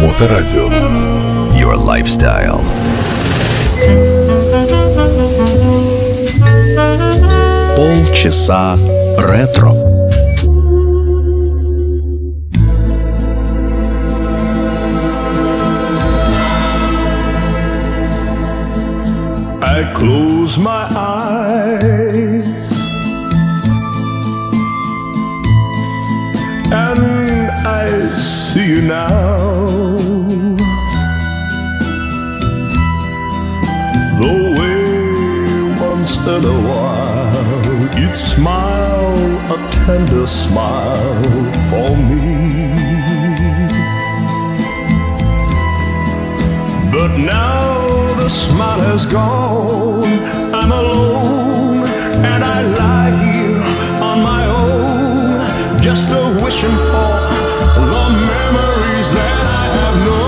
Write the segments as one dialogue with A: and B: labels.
A: Моторадио.
B: Your lifestyle.
C: Полчаса ретро.
D: I close my eyes Now. The way once in a while you'd smile a tender smile for me. But now the smile has gone. I'm alone and I lie here on my own, just a wishing for the memories that I have known.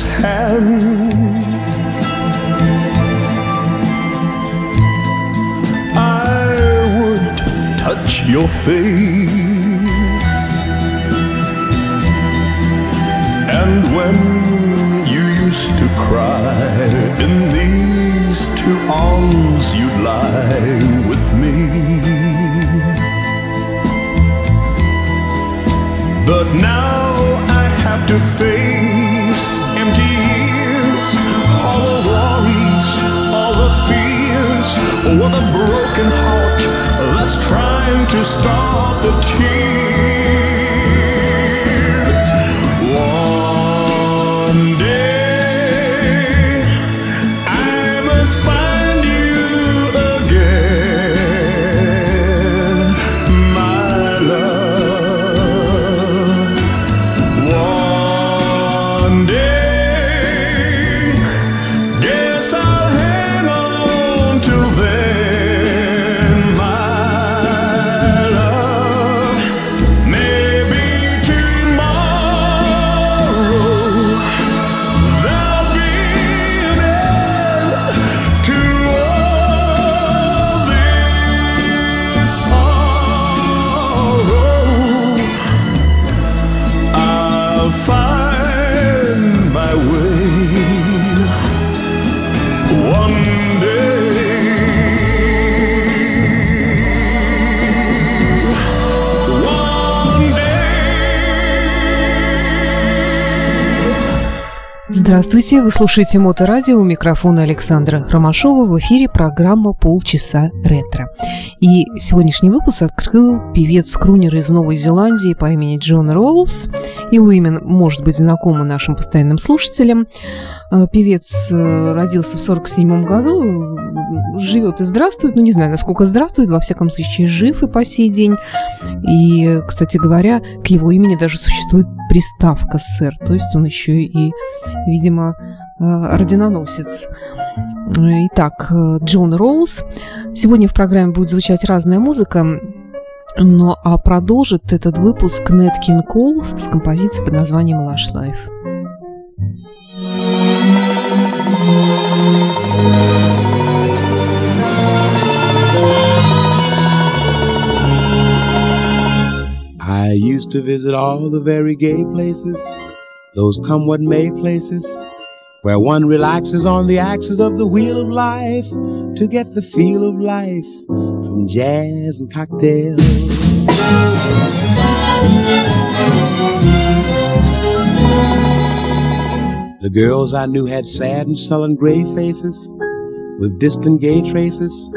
D: Hand, I would touch your face. Must
E: Здравствуйте, вы слушаете Моторадио, у микрофона Александра Ромашова, в эфире программа «Полчаса ретро». И сегодняшний выпуск открыл певец-крунер из Новой Зеландии по имени Джон Роллс. Его имя может быть знакомо нашим постоянным слушателям. Э, Певец э, родился в 1947 году, живет и здравствует, ну не знаю, насколько здравствует, во всяком случае жив и по сей день. И, кстати говоря, к его имени даже существует приставка «сэр», то есть он еще и, видимо, э, орденоносец. Итак, э, Джон Роуз. Сегодня в программе будет звучать разная музыка, но а продолжит этот выпуск Нет Кин Кол с композицией под названием «Lush Life».
F: I used to visit all the very gay places, those come what may places, where one relaxes on the axis of the wheel of life to get the feel of life from jazz and cocktails. The girls I knew had sad and sullen gray faces with distant gay traces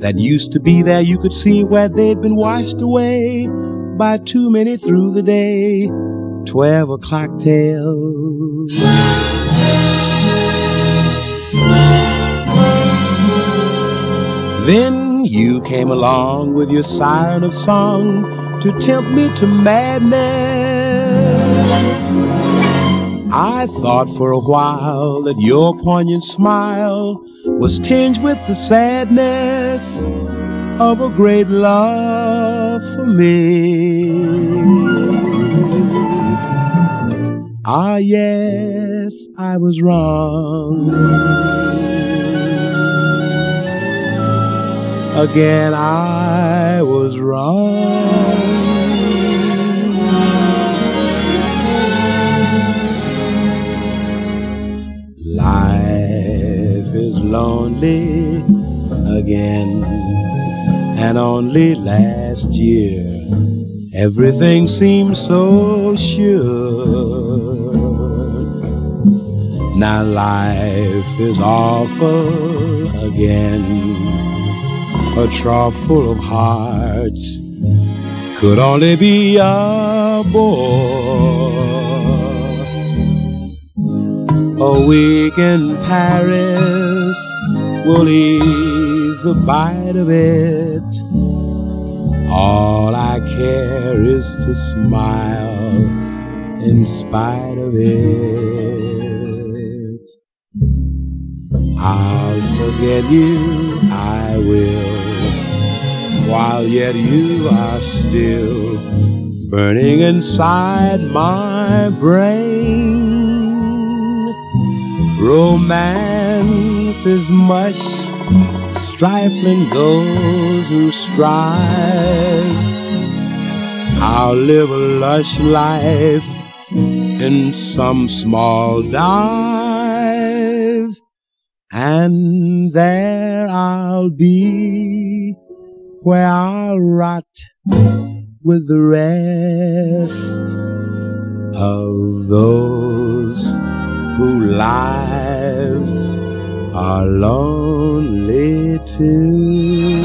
F: that used to be there. You could see where they'd been washed away by too many through the day. Twelve o'clock tales. Then you came along with your siren of song to tempt me to madness. I thought for a while that your poignant smile was tinged with the sadness of a great love for me. Ah, yes, I was wrong. Again, I was wrong. Life is lonely again, and only last year everything seemed so sure. Now life is awful again a trough full of hearts could only be a bore. A week in Paris will ease the bite of it. All I care is to smile in spite of it. I'll forget you, I will while yet you are still burning inside my brain. Romance is mush, stifling those who strive. I'll live a lush life in some small dive, and there I'll be where I'll rot with the rest of those whose lives are lonely too.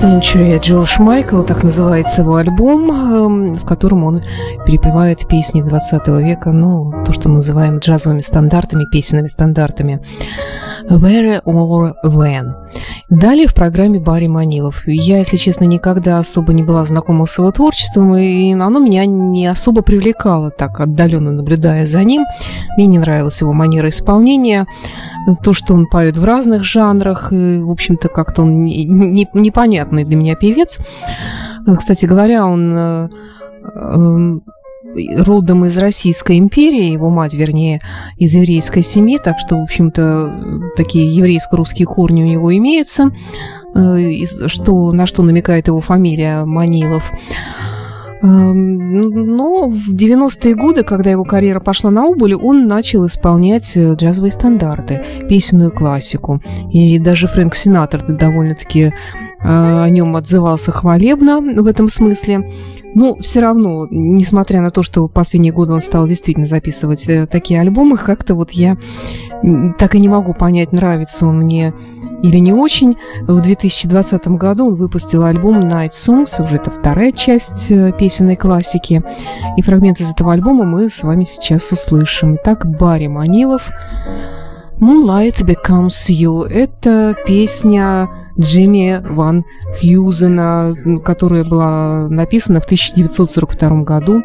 E: Century. Джордж Майкл, так называется его альбом, эм, в котором он перепевает песни 20 века, ну, то, что мы называем джазовыми стандартами, песенными стандартами. Where or When. Далее в программе Барри Манилов. Я, если честно, никогда особо не была знакома с его творчеством, и оно меня не особо привлекало, так отдаленно наблюдая за ним. Мне не нравилась его манера исполнения, то, что он поет в разных жанрах, и, в общем-то, как-то он непонятный для меня певец. Кстати говоря, он э, эм, родом из Российской империи, его мать, вернее, из еврейской семьи, так что, в общем-то, такие еврейско-русские корни у него имеются, э, что, на что намекает его фамилия Манилов. Эм, но в 90-е годы, когда его карьера пошла на убыль, он начал исполнять э, джазовые стандарты, песенную классику. И даже Фрэнк Синатор довольно-таки о нем отзывался хвалебно в этом смысле. Но все равно, несмотря на то, что в последние годы он стал действительно записывать э, такие альбомы, как-то вот я так и не могу понять, нравится он мне или не очень. В 2020 году он выпустил альбом Night Songs, уже это вторая часть э, песенной классики. И фрагмент из этого альбома мы с вами сейчас услышим. Итак, Барри Манилов Moonlight Becomes You. Это песня Джимми Ван Хьюзена, которая была написана в 1942 году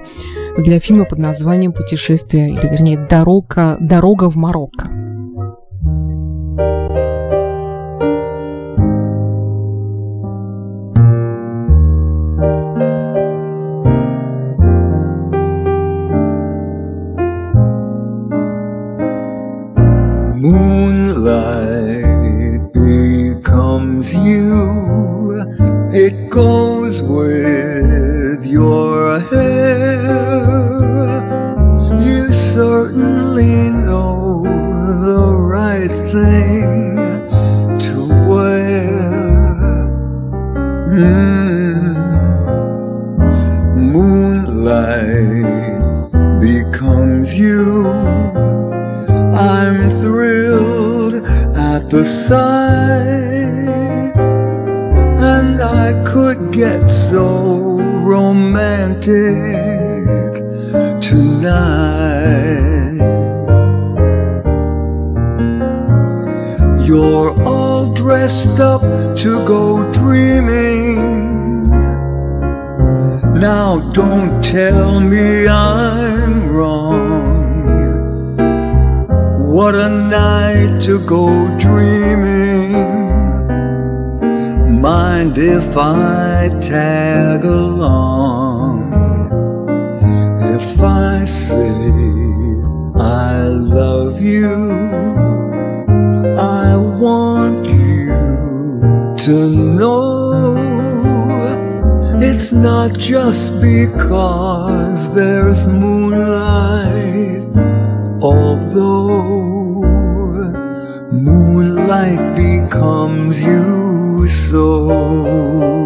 E: для фильма под названием «Путешествие», или вернее «Дорога, дорога в Марокко».
A: Moonlight becomes you, it goes with your hair. You certainly know the right thing at if I tag along? If I say I love you, I want you to know it's not just because there's moonlight, although moonlight becomes you so.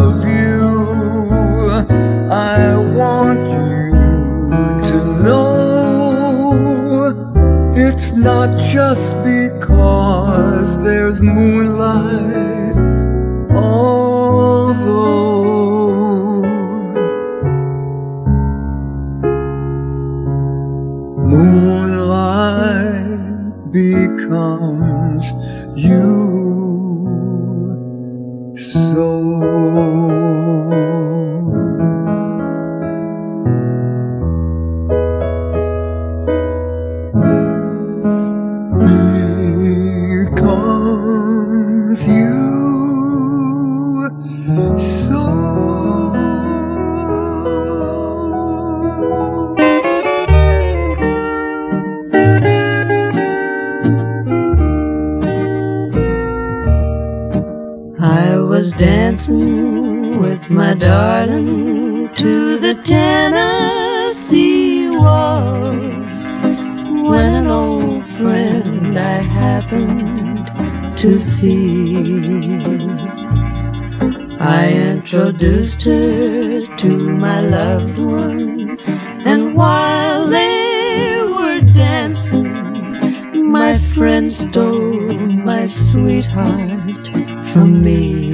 A: Love you, I want you to know it's not just because there's moonlight,
C: dancing with my darling to the Tennessee waltz when an old friend I happened to see. I introduced her to my loved one, and while they were dancing, my friend stole my sweetheart from me.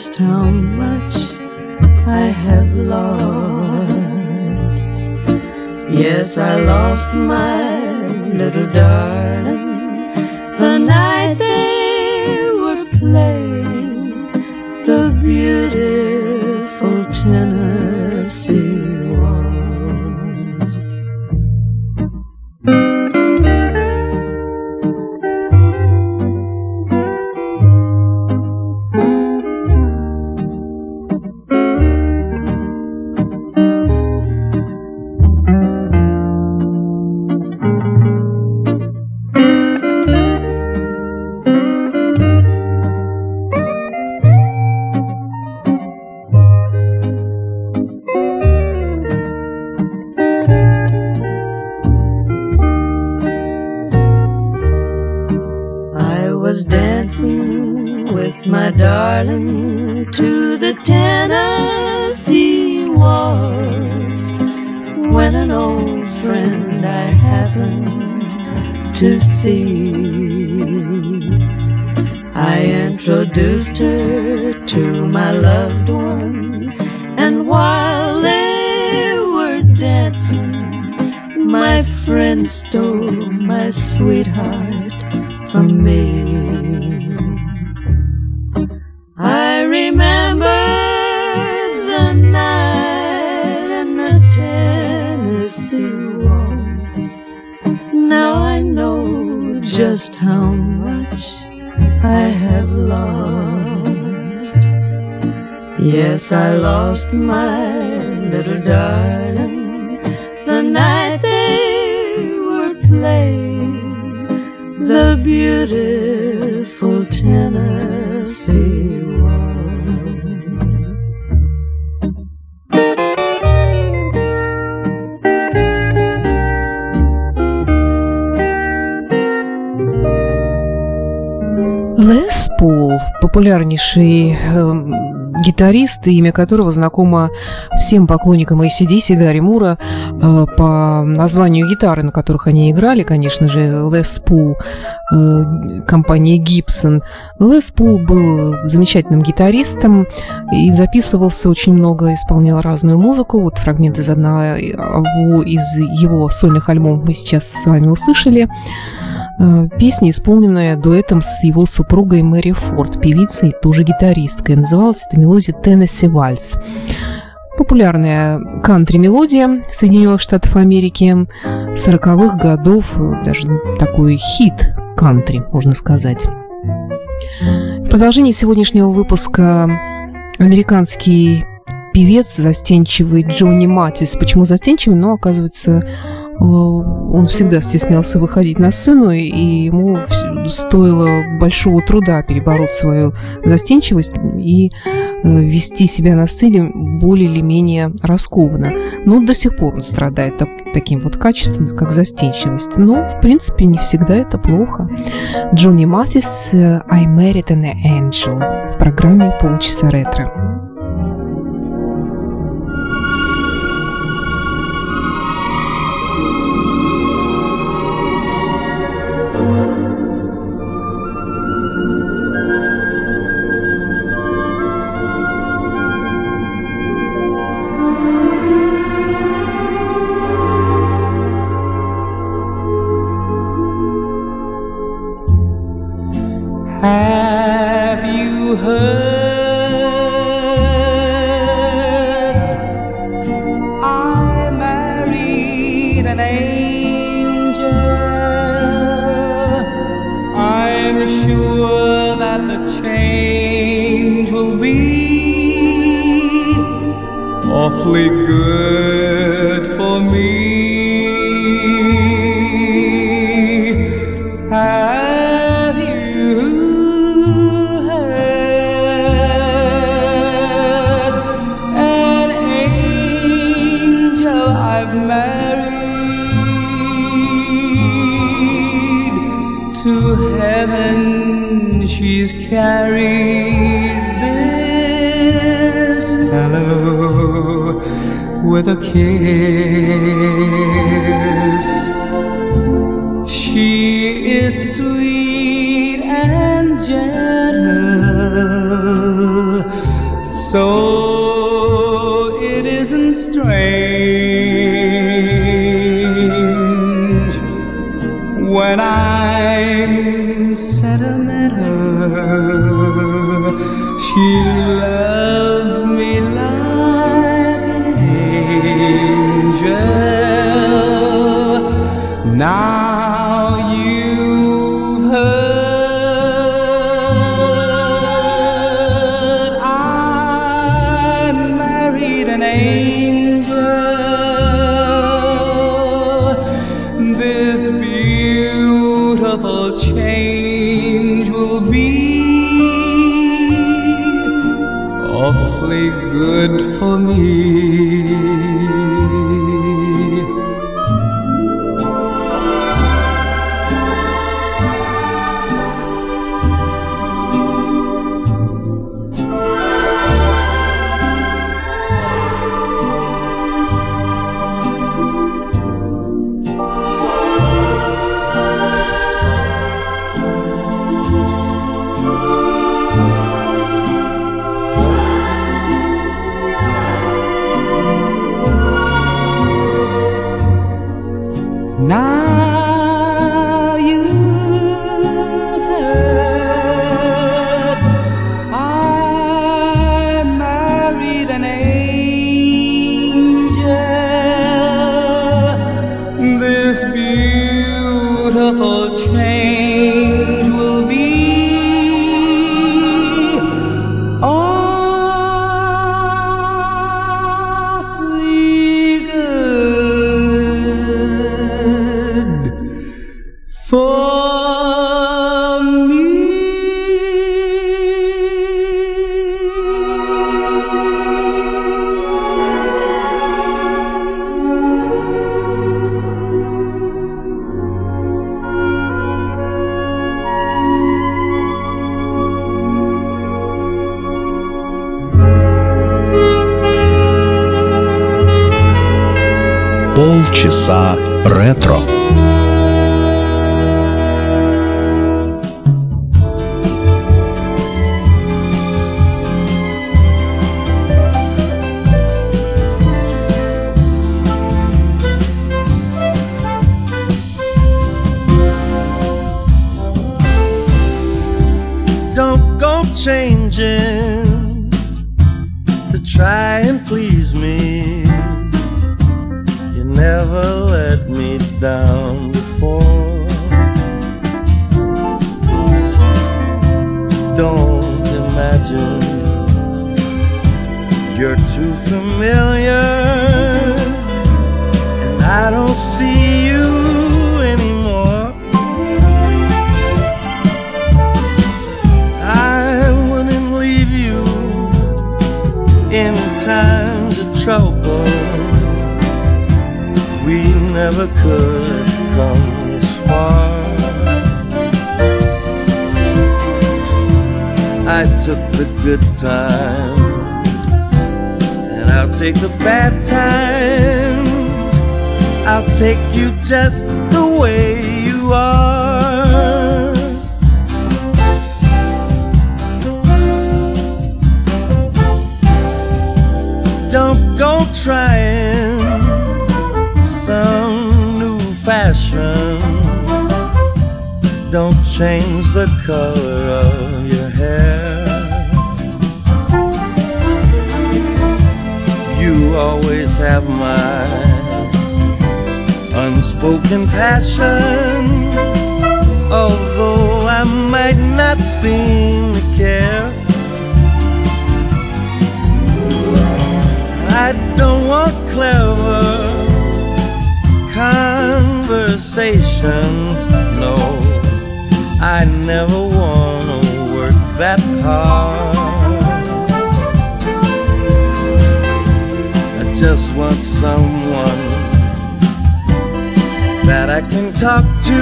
C: Just how much I have lost. Yes, I lost my little darling the night they were playing the beautiful Tennessee her to my loved one, and while they were dancing, my friend stole my sweetheart from me. I remember the night and the Tennessee waltz. Now I know just how much I have lost. Yes, I lost my little darling the night they were playing the beautiful Tennessee
E: Лес Пол, популярнейший э, гитарист, имя которого знакомо всем поклонникам ACDC, Гарри Мура, э, по названию гитары, на которых они играли, конечно же, Лес Пул, э, компании Гибсон. Лес Пул был замечательным гитаристом и записывался очень много, исполнял разную музыку. Вот фрагмент из одного из его сольных альбомов мы сейчас с вами услышали. Э, Песня, исполненная дуэтом с его супругой Мэри Форд, певицей тоже гитаристкой. Называлась эта мелодия «Теннесси Вальс». Популярная кантри-мелодия Соединенных Штатов Америки 40-х годов, даже такой хит кантри, можно сказать. В продолжении сегодняшнего выпуска американский певец застенчивый Джонни Матис. Почему застенчивый? Но, оказывается, он всегда стеснялся выходить на сцену, и ему стоило большого труда перебороть свою застенчивость и вести себя на сцене более или менее раскованно. Но до сих пор он страдает так, таким вот качеством, как застенчивость. Но, в принципе, не всегда это плохо. Джонни Мафис «I married an angel» в программе «Полчаса ретро».
G: the change will be awfully good. With a kiss. She is sweet and gentle, so it isn't strange when I'm sentimental. She loves
B: часа ретро.
A: Never could come this far. I took the good times, and I'll take the bad times. I'll take you just the way you are. Don't go trying change the color of your hair. You always have my unspoken passion, although I might not seem to care. I don't
B: want clever conversation I never wanna work that hard. I just want someone that I can talk to.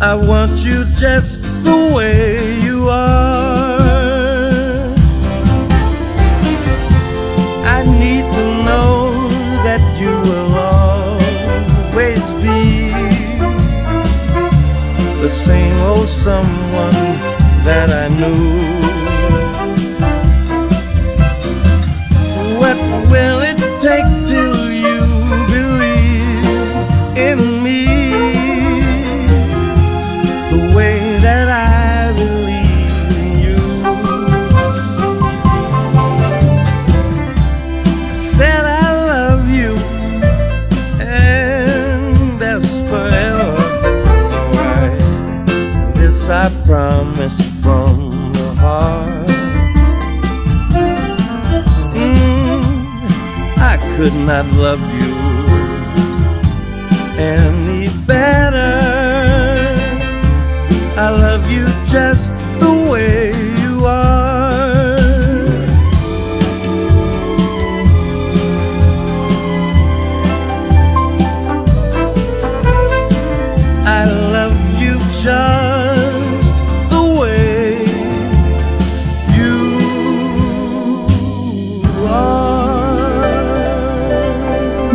B: I want you just the way you are. Same old someone that I knew.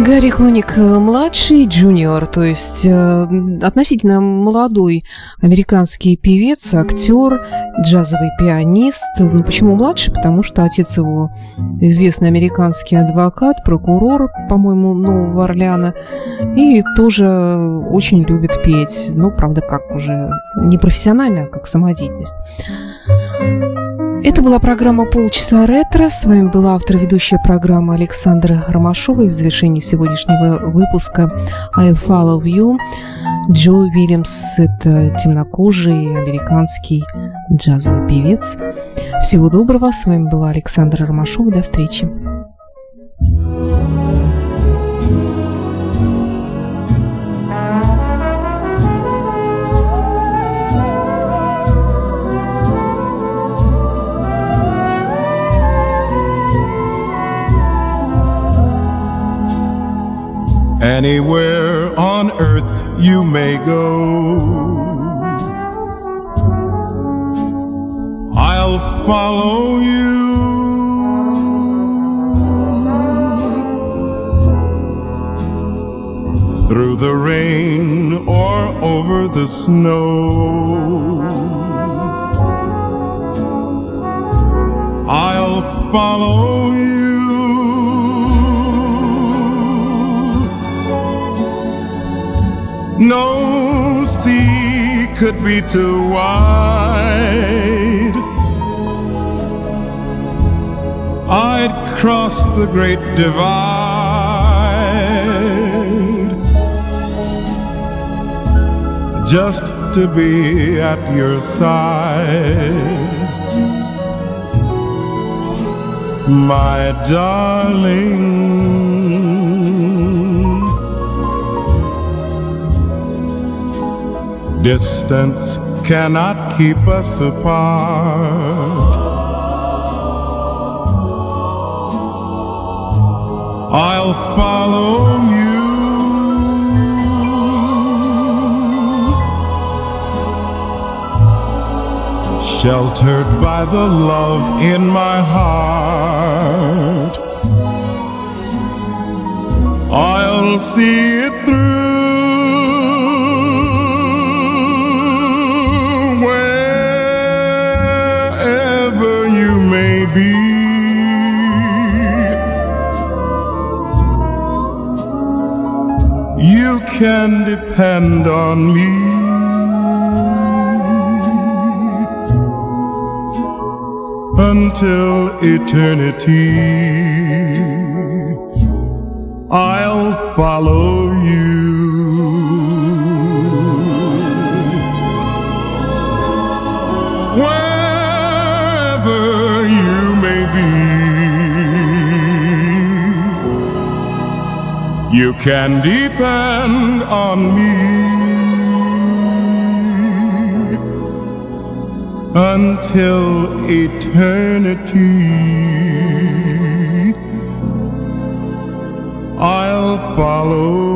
E: Гарри Коник э, младший, джуниор, то есть э, относительно молодой американский певец, актер, джазовый пианист. Ну, почему младший? Потому что отец его известный американский адвокат, прокурор, по-моему, Нового Орлеана, и тоже очень любит петь. Ну, правда, как уже не профессионально, а как самодеятельность. Это была программа «Полчаса ретро». С вами была автор-ведущая программы Александра Ромашова. И в завершении сегодняшнего выпуска «I'll Follow You» Джо Уильямс – это темнокожий американский джазовый певец. Всего доброго. С вами была Александра Ромашова. До встречи.
H: Anywhere on earth you may go, I'll follow you. Through the rain or over the snow, I'll follow you. No sea could be too wide. I'd cross the great divide just to be at your side. My darling. Distance cannot keep us apart. I'll follow you. Sheltered by the love in my heart, I'll see it through be. You can depend on me. Until eternity, I'll follow you. You can depend on me until eternity. I'll follow.